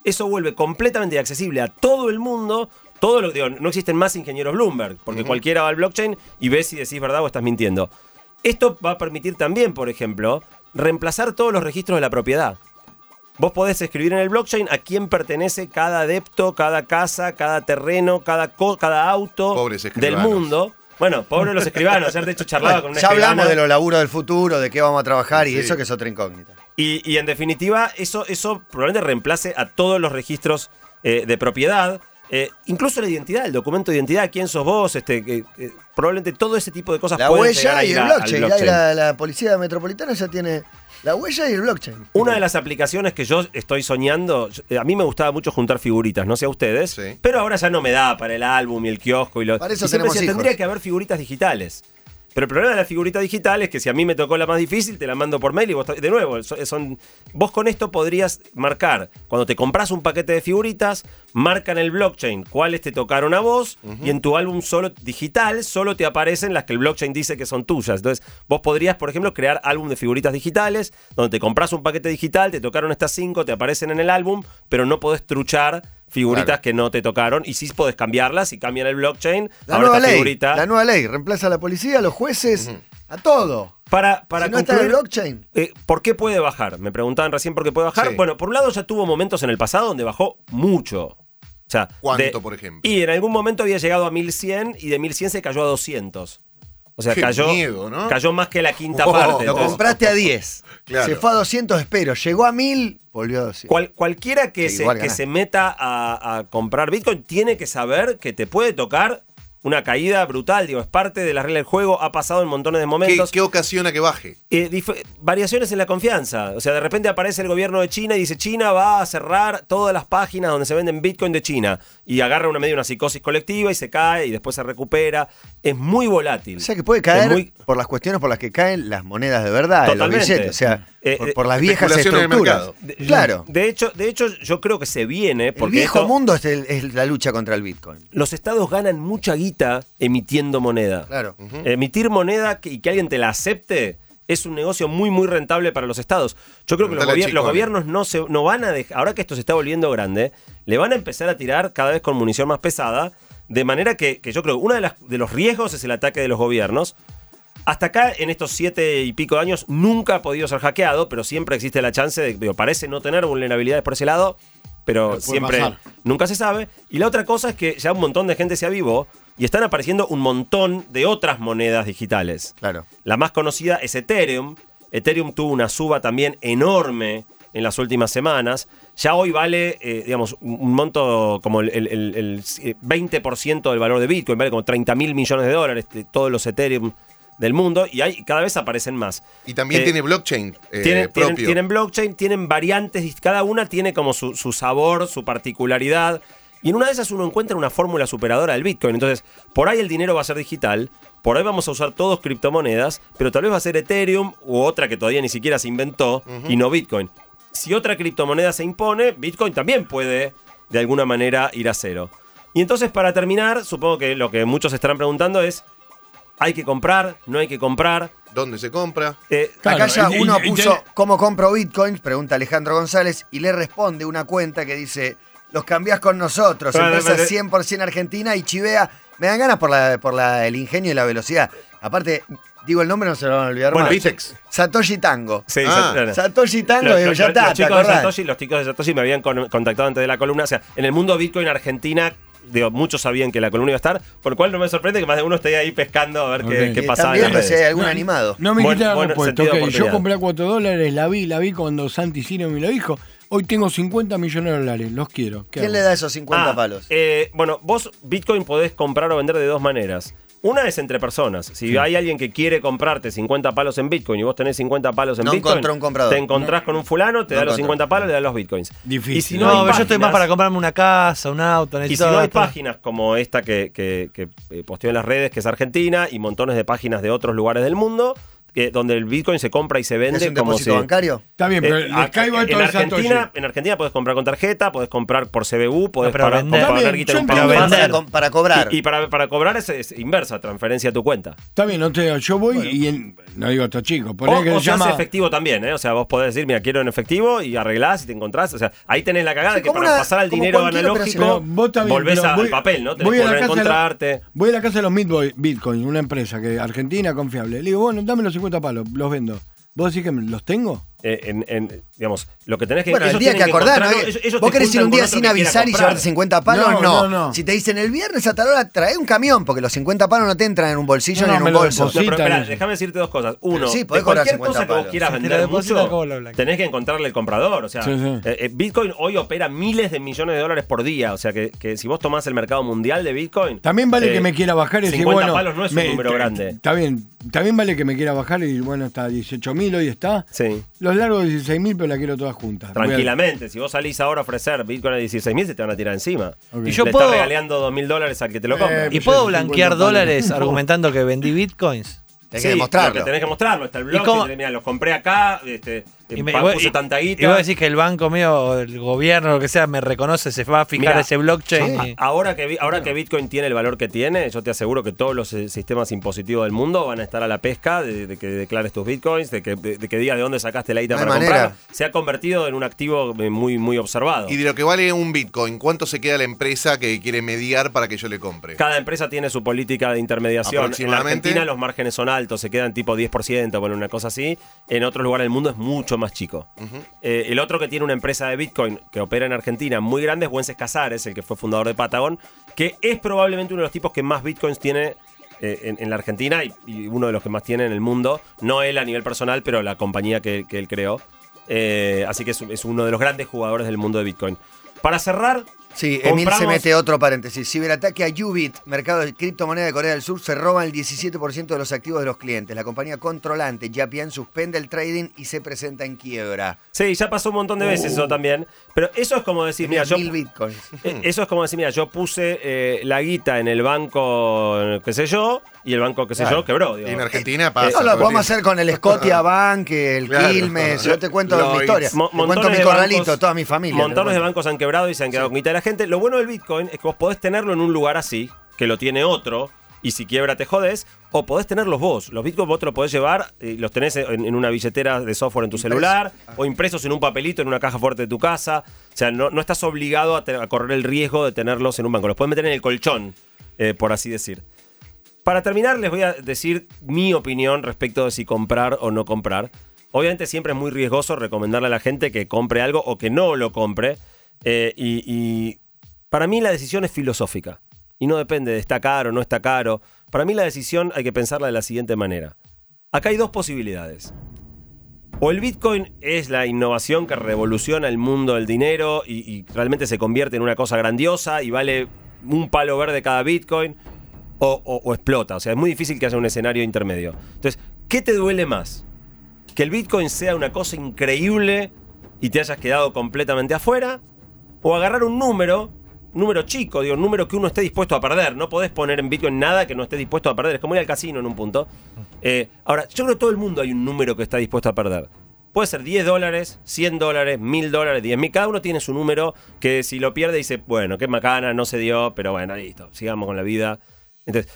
Eso vuelve completamente accesible a todo el mundo. Todo lo, digo, no existen más ingenieros Bloomberg, porque cualquiera va al blockchain y ve si decís verdad o estás mintiendo. Esto va a permitir también, por ejemplo, reemplazar todos los registros de la propiedad. vos podés escribir en el blockchain a quién pertenece cada adepto, cada casa, cada terreno, cada, co- cada auto del mundo. Bueno, pobres los escribanos. Ayer de hecho charlaba con una ya hablamos de los laburos del futuro, de qué vamos a trabajar y eso que es otra incógnita. Y, y en definitiva, eso, eso probablemente reemplace a todos los registros eh, de propiedad. Eh, incluso la identidad, el documento de identidad, quién sos vos, este, que- que probablemente todo ese tipo de cosas La pueden huella y el blockchain. La, la policía metropolitana ya tiene la huella y el blockchain. Una de las aplicaciones que yo estoy soñando, eh, a mí me gustaba mucho juntar figuritas, no sé a ustedes, Sí. pero ahora ya no me da para el álbum y el kiosco y lo. Para eso y siempre decía, tendría que haber figuritas digitales. Pero el problema de la figurita digital es que si a mí me tocó la más difícil, te la mando por mail y vos, de nuevo, so- son, vos con esto podrías marcar, cuando te compras un paquete de figuritas, marca en el blockchain cuáles te tocaron a vos y en tu álbum solo digital solo te aparecen las que el blockchain dice que son tuyas. Entonces, vos podrías, por ejemplo, crear álbum de figuritas digitales, donde te compras un paquete digital, te tocaron estas cinco, te aparecen en el álbum, pero no podés truchar figuritas Claro. que no te tocaron y sí podés cambiarlas y cambian el blockchain. La ahora nueva ley. figurita La nueva ley. Reemplaza a la policía, a los jueces, a todo. para, para si no está en el concluir, blockchain. eh, ¿Por qué puede bajar? Me preguntaban recién por qué puede bajar. Sí. Bueno, por un lado ya tuvo momentos en el pasado donde bajó mucho. O sea, ¿Cuánto, de- por ejemplo? Y en algún momento había llegado a 1100 y de 1100 se cayó a 200. O sea, Qué cayó, miedo, ¿no? cayó más que la quinta Oh, parte. Lo Entonces, compraste a 10. Claro. Se fue a 200, espero. Llegó a 1000, volvió a 200. cual- cualquiera que, Sí, se, que se meta a, a comprar Bitcoin tiene que saber que te puede tocar una caída brutal. Digo, es parte de la regla del juego. Ha pasado en montones de ¿Qué, momentos. qué ocasiona que baje? Eh, variaciones en la confianza. O sea, de repente aparece el gobierno de China y dice China va a cerrar todas las páginas donde se venden Bitcoin de China. Y agarra una medio una psicosis colectiva y se cae y después se recupera. Es muy volátil. O sea que puede caer muy- por las cuestiones por las que caen las monedas de verdad, de los Totalmente. billetes. O sea, Eh, por, eh, por las viejas el estructuras. mercado. Claro. De hecho, de hecho, yo creo que se viene El porque viejo esto- mundo es, el- es la lucha contra el Bitcoin. los estados ganan mucha guita emitiendo moneda. Claro. Emitir moneda y que alguien te la acepte es un negocio muy, muy rentable para los estados. Yo creo que los, gobiernos no, se, no van a dejar, ahora que esto se está volviendo grande, le van a empezar a tirar cada vez con munición más pesada, de manera que, que yo creo que uno de, las- de los riesgos es el ataque de los gobiernos. Hasta acá, en estos siete y pico de años, nunca ha podido ser hackeado, pero siempre existe la chance de, digo, parece no tener vulnerabilidades por ese lado, pero siempre nunca se sabe. Y la otra cosa es que ya un montón de gente se avivó y están apareciendo un montón de otras monedas digitales. Claro. La más conocida es Ethereum. Ethereum tuvo una suba también enorme en las últimas semanas. Ya hoy vale, eh, digamos, un monto como el, el- el- el 20% del valor de Bitcoin, vale como 30 mil millones de dólares, todos los Ethereum del mundo, y hay, cada vez aparecen más. Y también Eh, tiene blockchain eh, tienen, propio. tienen blockchain, tienen variantes, cada una tiene como su, su sabor, su particularidad. Y en una de esas uno encuentra una fórmula superadora del Bitcoin. Entonces, por ahí el dinero va a ser digital, por ahí vamos a usar todos criptomonedas, pero tal vez va a ser Ethereum u otra que todavía ni siquiera se inventó y no Bitcoin. Si otra criptomoneda se impone, Bitcoin también puede de alguna manera ir a cero. Y entonces, para terminar, supongo que lo que muchos estarán preguntando es, ¿hay que comprar? ¿No hay que comprar? ¿Dónde se compra? Eh, Claro, Acá ya y- y- uno y- puso cómo compro bitcoins, pregunta Alejandro González, y le responde una cuenta que dice, los cambiás con nosotros, empresa pero, 100% argentina y chivea. Me dan ganas por, la, por la- el ingenio y la velocidad. Aparte, digo el nombre, no se lo van a olvidar Bueno, más. Bitex. Satoshi Tango. sí, Ah. claro. Satoshi Tango, Los- digo, los- ya los- está, los ¿te chicos de? Satoshi, los chicos de Satoshi me habían con- contactado antes de la columna. O sea, en el mundo Bitcoin Argentina, digo, muchos sabían que la columna iba a estar, por lo cual no me sorprende que más de uno esté ahí pescando a ver qué, qué Y pasaba en las si hay algún animado. No me quita la respuesta. sentido de ok, yo compré a 4 dólares, la vi, la vi cuando Santi Cine me lo dijo. Hoy tengo 50 millones de dólares, los quiero. ¿Qué ¿Quién hago? le da esos 50 Ah, palos? eh, bueno, vos Bitcoin podés comprar o vender de dos maneras. Una es entre personas. Si hay alguien que quiere comprarte 50 palos en Bitcoin y vos tenés 50 palos en No Bitcoin, encontró un comprador. te encontrás con un fulano, te No da los encontró. 50 palos, le da los Bitcoins. Difícil. Y si No, yo estoy más para comprarme una casa, un auto. Y si no hay páginas como esta que, que, que, eh, posteo en las redes, que es Argentina, y montones de páginas de otros lugares del mundo, que, donde el Bitcoin se compra y se ¿Es vende un como depósito si... bancario? Está bien, pero Eh, les acá- caigo esto en Argentina, en Argentina puedes comprar con tarjeta, puedes comprar por CBU, puedes No, pero pagar- vender. Está bien. Para, co- para cobrar. Y, y para, para cobrar es, es inversa, transferencia a tu cuenta. Está bien, no te, yo voy y en- no digo estos chicos, O, que o se hace efectivo también, ¿eh? O sea, vos podés decir, mira, quiero en efectivo y arreglás y te encontrás. O sea, ahí tenés la cagada Sí, de que para una- pasar al dinero analógico, Pero vos también, volvés pero al papel, ¿no? Tenés voy que volver a encontrarte. Voy a la casa de los Bitcoin, una empresa que argentina confiable. Le digo, bueno, dame los 50 palos, los vendo. ¿Vos decís que los tengo? Eh, en, en, digamos, lo que tenés que Bueno, el ellos día que tienen acordar, ¿no? encontrarlo, ellos- ellos Vos te querés ir un día sin avisar y llevarte 50 palos, No, no. no, no. Si te dicen el viernes a tal hora, trae un camión, porque los 50 palos no te entran en un bolsillo No, ni no, en un bolso. Déjame decirte dos cosas. Uno, Sí, de cualquier 50 cosa que vos quieras Si te vender mucho, tenés que encontrarle el comprador. O sea, Sí, sí. eh, eh, Bitcoin hoy opera miles de millones de dólares por día. O sea, que, que si vos tomás el mercado mundial de Bitcoin... También vale eh, que me quiera bajar y decir, 50 bueno. palos no es un me- número grande. Está bien. También vale que me quiera bajar y bueno, está 18 mil hoy está. Sí. Los largos 16 mil, pero la quiero todas juntas. Tranquilamente, si vos salís ahora a ofrecer Bitcoin a 16 mil, se te van a tirar encima. Y yo Le puedo- estás regalando 2 mil dólares al que te lo compra. Eh, ¿Y pues puedo sí, blanquear 50 palos. dólares argumentando que vendí bitcoins? Tenés Sí, que demostrarlo. pero tenés que mostrarlo. Está el blog. que, mira, los compré acá. Este, Y, me- puse y- tanta guita. y vos decís que el banco mío, el gobierno, lo que sea, me reconoce, se va a fijar Mira, ese blockchain. Y- Ahora que, ahora que Bitcoin tiene el valor que tiene, yo te aseguro que todos los eh, sistemas impositivos del mundo van a estar a la pesca de, de que declares tus Bitcoins, de que, de, de que digas de dónde sacaste la guita No para manera. comprarlo. Se ha convertido en un activo eh, muy, muy observado. Y de lo que vale un Bitcoin, ¿cuánto se queda la empresa que quiere mediar para que yo le compre? Cada empresa tiene su política de intermediación. En la. Argentina los márgenes son altos, se quedan tipo 10%, bueno, una cosa así. En otros lugares del mundo es mucho más chico. Eh, el otro que tiene una empresa de Bitcoin que opera en Argentina muy grande es Wences Casares, el que fue fundador de Patagon, que es probablemente uno de los tipos que más Bitcoins tiene eh, en, en la Argentina y, y uno de los que más tiene en el mundo. No él a nivel personal, pero la compañía que, que él creó. Eh, así que es, es uno de los grandes jugadores del mundo de Bitcoin. Para cerrar, Sí, Emil se mete otro paréntesis. Ciberataque a Ubit, mercado de criptomoneda de Corea del Sur, se roban el 17% de los activos de los clientes. La compañía controlante, Yapian, suspende el trading y se presenta en quiebra. Sí, ya pasó un montón de veces eso también. Pero eso es como decir, mira, Tenía yo. mil bitcoins. eh, Eso es como decir, mira, yo puse eh, la guita en el banco, qué sé yo, y el banco, qué sé Claro. yo, quebró. digo. Y en Argentina pasa. Eso lo podemos hacer con el Scotia Bank, el Claro. Quilmes. Yo te cuento Lloyds. mi historia. Mo- Te cuento montones mi de corralito, bancos- toda mi familia. Montones de bancos han quebrado y se han quedado con guita de la gente. Lo bueno del Bitcoin es que vos podés tenerlo en un lugar así, que lo tiene otro, y si quiebra te jodes, o podés tenerlos vos. Los Bitcoins vos te los podés llevar, y los tenés en, en una billetera de software en tu celular, o impresos en un papelito en una caja fuerte de tu casa. O sea, no, no estás obligado a, te- a correr el riesgo de tenerlos en un banco. Los puedes meter en el colchón, eh, por así decir. Para terminar, les voy a decir mi opinión respecto de si comprar o no comprar. Obviamente siempre es muy riesgoso recomendarle a la gente que compre algo o que no lo compre. Eh, y, para mí la decisión es filosófica. Y no depende de está caro o no está caro. Para mí la decisión hay que pensarla de la siguiente manera. Acá hay dos posibilidades. O el Bitcoin es la innovación que revoluciona el mundo del dinero y, realmente se convierte en una cosa grandiosa y vale un palo verde cada Bitcoin o- o explota. O sea, es muy difícil que haya un escenario intermedio. Entonces, ¿qué te duele más? ¿Que el Bitcoin sea una cosa increíble y te hayas quedado completamente afuera? ¿O agarrar un número, número chico, digo, un número que uno esté dispuesto a perder? No podés poner en Bitcoin nada que no esté dispuesto a perder. Es como ir al casino en un punto. Eh, ahora, yo creo que todo el mundo hay un número que está dispuesto a perder. Puede ser 10 dólares, 100 dólares, 1000 dólares, 10 mil. Cada uno tiene su número que si lo pierde dice, bueno, qué macana, no se dio, pero bueno, listo, sigamos con la vida. Entonces,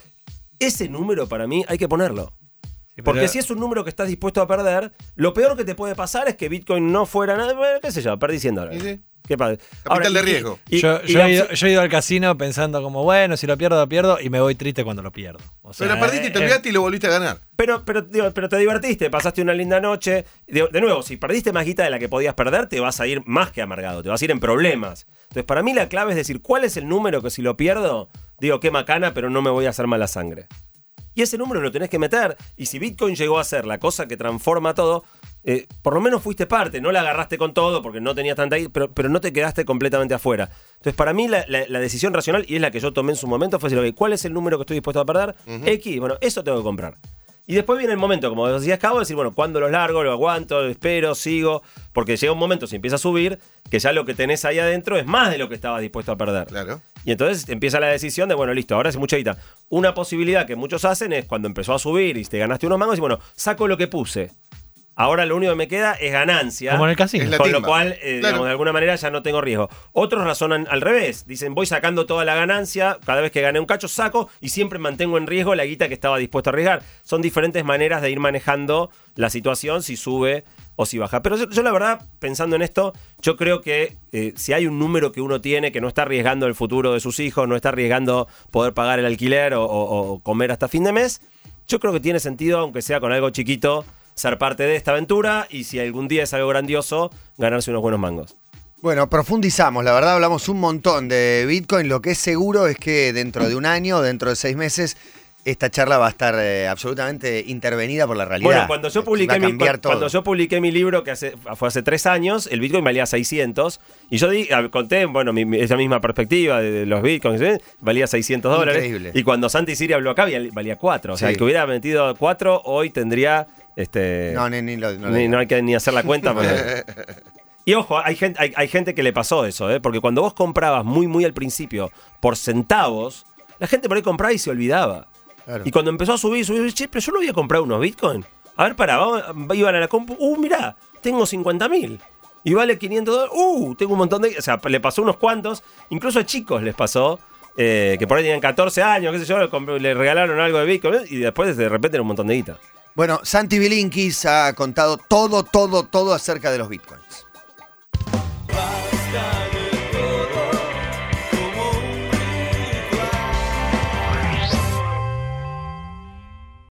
ese número para mí hay que ponerlo. Sí, Porque pero- si es un número que estás dispuesto a perder, lo peor que te puede pasar es que Bitcoin no fuera nada, bueno, qué sé yo, perdí 100 dólares. Sí, sí. ¿Qué pasa? Capital de y- riesgo. y- yo, y yo la he ido, opción- yo he ido al casino pensando como, bueno, si lo pierdo, lo pierdo, y me voy triste cuando lo pierdo. O sea, Pero perdiste y te eh, olvidaste y lo volviste a ganar. Pero, pero, digo, pero te divertiste, pasaste una linda noche. Digo, de nuevo, si perdiste más guita de la que podías perder, te vas a ir más que amargado, te vas a ir en problemas. Entonces, para mí la clave es decir, ¿cuál es el número que si lo pierdo, digo, qué macana, pero no me voy a hacer mala sangre? Y ese número lo tenés que meter. Y si Bitcoin llegó a ser la cosa que transforma todo, eh, por lo menos fuiste parte. No la agarraste con todo porque no tenías tanta pero, pero no te quedaste completamente afuera. Entonces, para mí, la, la- la decisión racional, y es la que yo tomé en su momento, fue decir, ¿cuál es el número que estoy dispuesto a perder? X, bueno, eso tengo que comprar. Y después viene el momento, como decías, Cabo, de decir, bueno, ¿cuándo los largo? ¿Lo aguanto? ¿Lo espero? ¿Sigo? Porque llega un momento, si empieza a subir, que ya lo que tenés ahí adentro es más de lo que estabas dispuesto a perder. Claro. Y entonces empieza la decisión de, bueno, listo, ahora es mucha guita. Una posibilidad que muchos hacen es cuando empezó a subir y te ganaste unos mangos y bueno, saco lo que puse. Ahora lo único que me queda es ganancia. Como en el casino. Es la Con lo cual, eh, Claro. digamos, de alguna manera ya no tengo riesgo. Otros razonan al revés. Dicen, voy sacando toda la ganancia, cada vez que gané un cacho saco y siempre mantengo en riesgo la guita que estaba dispuesto a arriesgar. Son diferentes maneras de ir manejando la situación, si sube o si baja. Pero yo, yo la verdad, pensando en esto, yo creo que eh, si hay un número que uno tiene que no está arriesgando el futuro de sus hijos, no está arriesgando poder pagar el alquiler o, o- o comer hasta fin de mes, yo creo que tiene sentido, aunque sea con algo chiquito, ser parte de esta aventura y si algún día es algo grandioso, ganarse unos buenos mangos. Bueno, profundizamos, la verdad hablamos un montón de Bitcoin. Lo que es seguro es que dentro de un año, dentro de seis meses, esta charla va a estar eh, absolutamente intervenida por la realidad. Bueno, cuando yo publiqué mi, cuando todo. yo publiqué mi libro, que hace, fue hace tres años, el Bitcoin valía 600. Y yo di, conté, bueno, mi- esa misma perspectiva de, de los Bitcoins, ¿eh? valía 600 dólares. Increíble. Y cuando Santi Siri habló acá, valía, valía 4. O sea, Sí. el que hubiera metido 4, hoy tendría... Este, No, ni, ni lo- no ni- no hay que ni hacer la cuenta. porque- Y ojo, hay gente, hay, hay gente que le pasó eso, ¿eh? porque cuando vos comprabas muy, muy al principio por centavos, la gente por ahí compraba y se olvidaba. Claro. Y cuando empezó a subir, subir, che, pero yo no había comprado unos Bitcoin. A ver, pará, vamos- iban a la compu, uh, mirá, tengo 50 mil. Y vale 500 dólares, uh, tengo un montón de... O sea, le pasó unos cuantos, incluso a chicos les pasó, eh, que por ahí tenían 14 años, qué sé yo, le regalaron algo de Bitcoin y después de repente era un montón de guita. Bueno, Santi Bilinkis ha contado todo, todo, todo acerca de los Bitcoins.